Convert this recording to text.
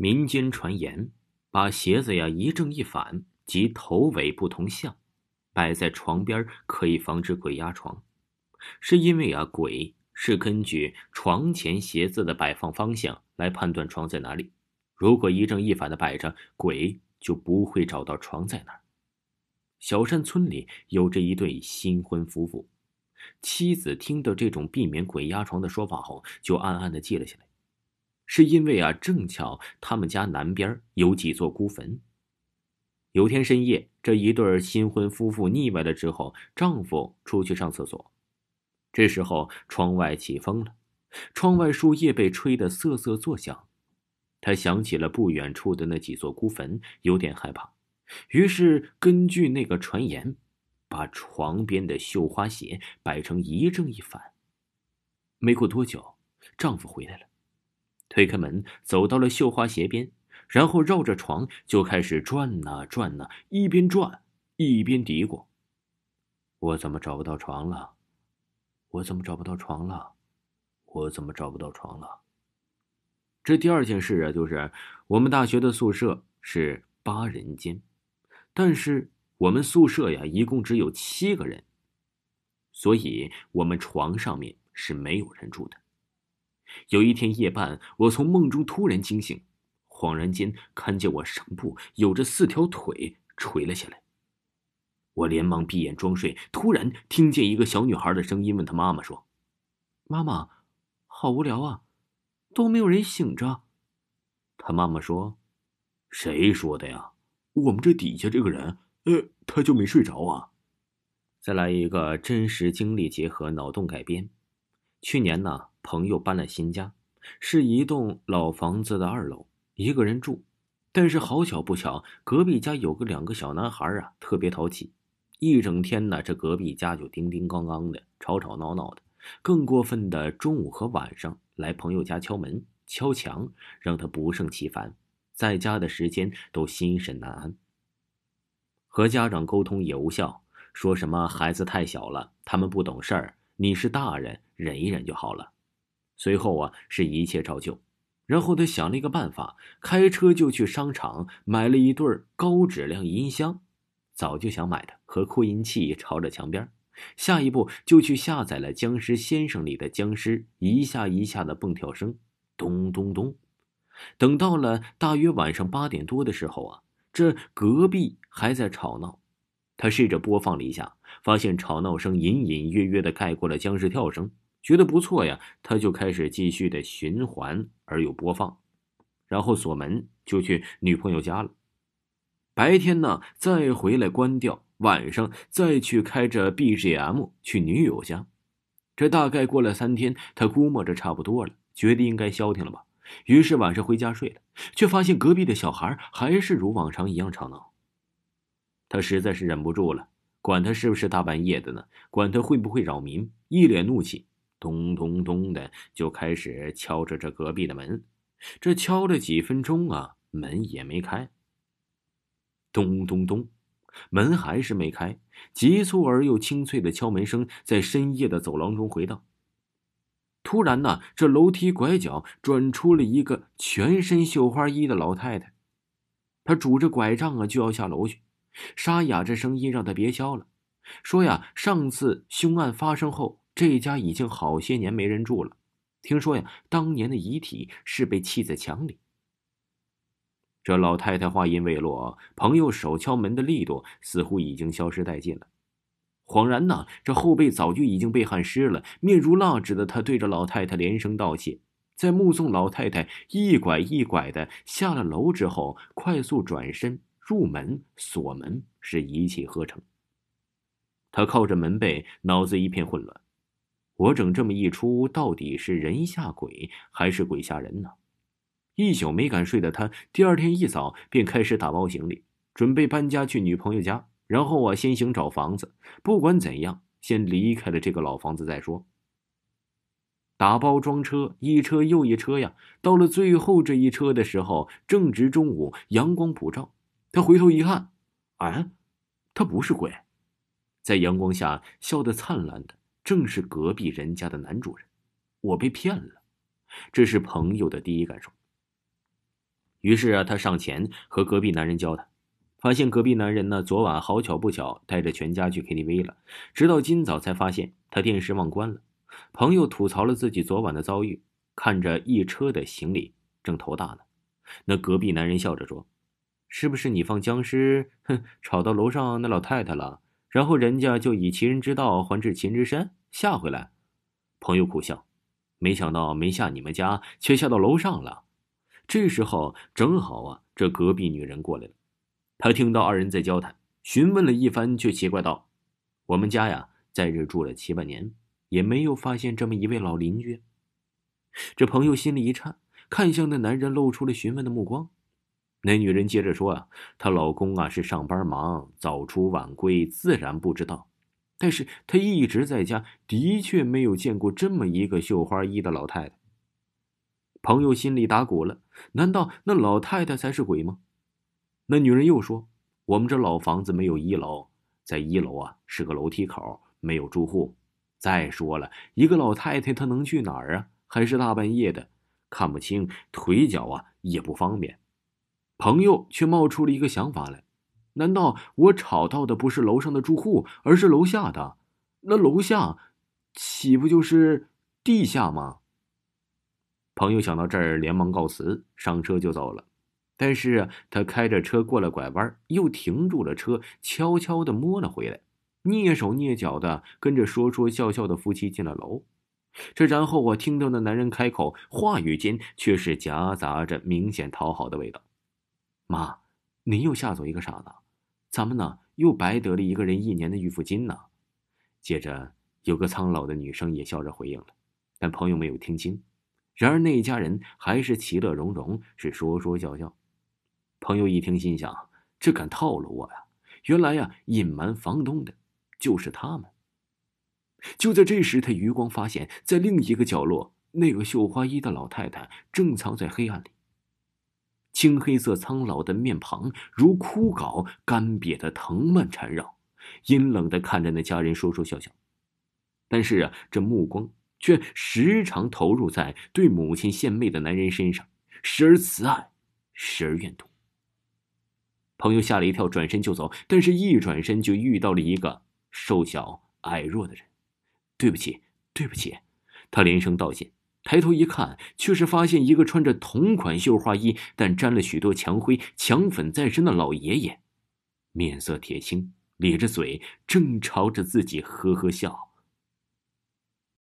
民间传言，把鞋子呀一正一反，即头尾不同向，摆在床边可以防止鬼压床，是因为啊鬼是根据床前鞋子的摆放方向来判断床在哪里。如果一正一反的摆着，鬼就不会找到床在哪儿。小山村里有着一对新婚夫妇，妻子听到这种避免鬼压床的说法后，就暗暗的记了下来。是因为啊，正巧他们家南边有几座孤坟。有天深夜，这一对新婚夫妇腻歪了之后，丈夫出去上厕所。这时候，窗外起风了，窗外树叶被吹得瑟瑟作响。他想起了不远处的那几座孤坟，有点害怕，于是根据那个传言，把床边的绣花鞋摆成一正一反。没过多久，丈夫回来了。推开门，走到了绣花鞋边，然后绕着床就开始转呐转呐，一边转一边嘀咕：“我怎么找不到床了？我怎么找不到床了？我怎么找不到床了？”这第二件事啊，就是我们大学的宿舍是八人间，但是我们宿舍呀一共只有七个人，所以我们床上面是没有人住的。有一天夜半，我从梦中突然惊醒，恍然间看见我上部有着四条腿垂了下来。我连忙闭眼装睡，突然听见一个小女孩的声音问她妈妈说：“妈妈，好无聊啊，都没有人醒着。”她妈妈说：“谁说的呀？我们这底下这个人，呃，他就没睡着啊。”再来一个真实经历结合脑洞改编。去年呢。朋友搬了新家，是一栋老房子的二楼，一个人住。但是好巧不巧，隔壁家有个两个小男孩啊，特别淘气，一整天呢，这隔壁家就叮叮咣咣的，吵吵闹闹的。更过分的，中午和晚上来朋友家敲门、敲墙，让他不胜其烦，在家的时间都心神难安。和家长沟通也无效，说什么孩子太小了，他们不懂事儿，你是大人，忍一忍就好了。随后啊，是一切照旧。然后他想了一个办法，开车就去商场买了一对高质量音箱，早就想买的，和扩音器朝着墙边。下一步就去下载了《僵尸先生》里的僵尸一下一下的蹦跳声，咚咚咚。等到了大约晚上八点多的时候啊，这隔壁还在吵闹。他试着播放了一下，发现吵闹声隐隐约约的盖过了僵尸跳声。觉得不错呀，他就开始继续的循环而又播放，然后锁门就去女朋友家了。白天呢再回来关掉，晚上再去开着 BGM 去女友家。这大概过了三天，他估摸着差不多了，觉得应该消停了吧。于是晚上回家睡了，却发现隔壁的小孩还是如往常一样吵闹。他实在是忍不住了，管他是不是大半夜的呢，管他会不会扰民，一脸怒气。咚咚咚的就开始敲着这隔壁的门，这敲了几分钟啊，门也没开。咚咚咚，门还是没开，急促而又清脆的敲门声在深夜的走廊中回荡。突然呢，这楼梯拐角转出了一个全身绣花衣的老太太，她拄着拐杖啊就要下楼去，沙哑着声音让她别敲了，说呀，上次凶案发生后。这家已经好些年没人住了，听说呀，当年的遗体是被砌在墙里。这老太太话音未落，朋友手敲门的力度似乎已经消失殆尽了。恍然呢，这后背早就已经被汗湿了，面如蜡纸的他对着老太太连声道谢，在目送老太太一拐一拐的下了楼之后，快速转身入门锁门，是一气呵成。他靠着门背，脑子一片混乱。我整这么一出，到底是人吓鬼还是鬼吓人呢？一宿没敢睡的他，第二天一早便开始打包行李，准备搬家去女朋友家。然后啊先行找房子，不管怎样，先离开了这个老房子再说。打包装车，一车又一车呀。到了最后这一车的时候，正值中午，阳光普照。他回头一看，啊，他不是鬼，在阳光下笑得灿烂的。正是隔壁人家的男主人，我被骗了，这是朋友的第一感受。于是啊，他上前和隔壁男人交谈，发现隔壁男人呢，昨晚好巧不巧带着全家去 KTV 了，直到今早才发现他电视忘关了。朋友吐槽了自己昨晚的遭遇，看着一车的行李，正头大呢。那隔壁男人笑着说：“是不是你放僵尸，哼，吵到楼上那老太太了？然后人家就以其人之道还治其人之身，吓回来？”朋友苦笑：“没想到没吓你们家，却吓到楼上了。”这时候正好啊，这隔壁女人过来了。她听到二人在交谈，询问了一番，却奇怪道：“我们家呀，在这住了七八年，也没有发现这么一位老邻居。”这朋友心里一颤，看向那男人，露出了询问的目光。那女人接着说：“啊，她老公啊是上班忙，早出晚归，自然不知道。但是他一直在家，的确没有见过这么一个绣花衣的老太太。”朋友心里打鼓了，难道那老太太才是鬼吗？那女人又说：“我们这老房子没有一楼，在一楼啊是个楼梯口，没有住户。再说了，一个老太太她能去哪儿啊？还是大半夜的，看不清，腿脚啊也不方便。”朋友却冒出了一个想法来：难道我吵到的不是楼上的住户，而是楼下的？那楼下岂不就是地下吗？朋友想到这儿，连忙告辞，上车就走了。但是他开着车过了拐弯，又停住了车，悄悄的摸了回来，蹑手蹑脚的跟着说说笑笑的夫妻进了楼。这然后我听到那男人开口，话语间却是夹杂着明显讨好的味道：“妈，您又吓走一个傻子，咱们呢又白得了一个人一年的预付金呢。”接着有个苍老的女生也笑着回应了，但朋友没有听清。然而那一家人还是其乐融融，是说说笑笑。朋友一听，心想：这敢套路我呀！原来呀，隐瞒房东的就是他们。就在这时，他余光发现，在另一个角落，那个绣花衣的老太太正藏在黑暗里。青黑色苍老的面庞如枯槁干瘪的藤蔓缠绕，阴冷的看着那家人说说笑笑。但是啊，这目光……却时常投入在对母亲献媚的男人身上，时而慈爱，时而怨毒。朋友吓了一跳，转身就走，但是一转身就遇到了一个瘦小矮弱的人。对不起，对不起，他连声道歉。抬头一看，却是发现一个穿着同款绣花衣，但沾了许多墙灰、墙粉在身的老爷爷，面色铁青，咧着嘴，正朝着自己呵呵笑。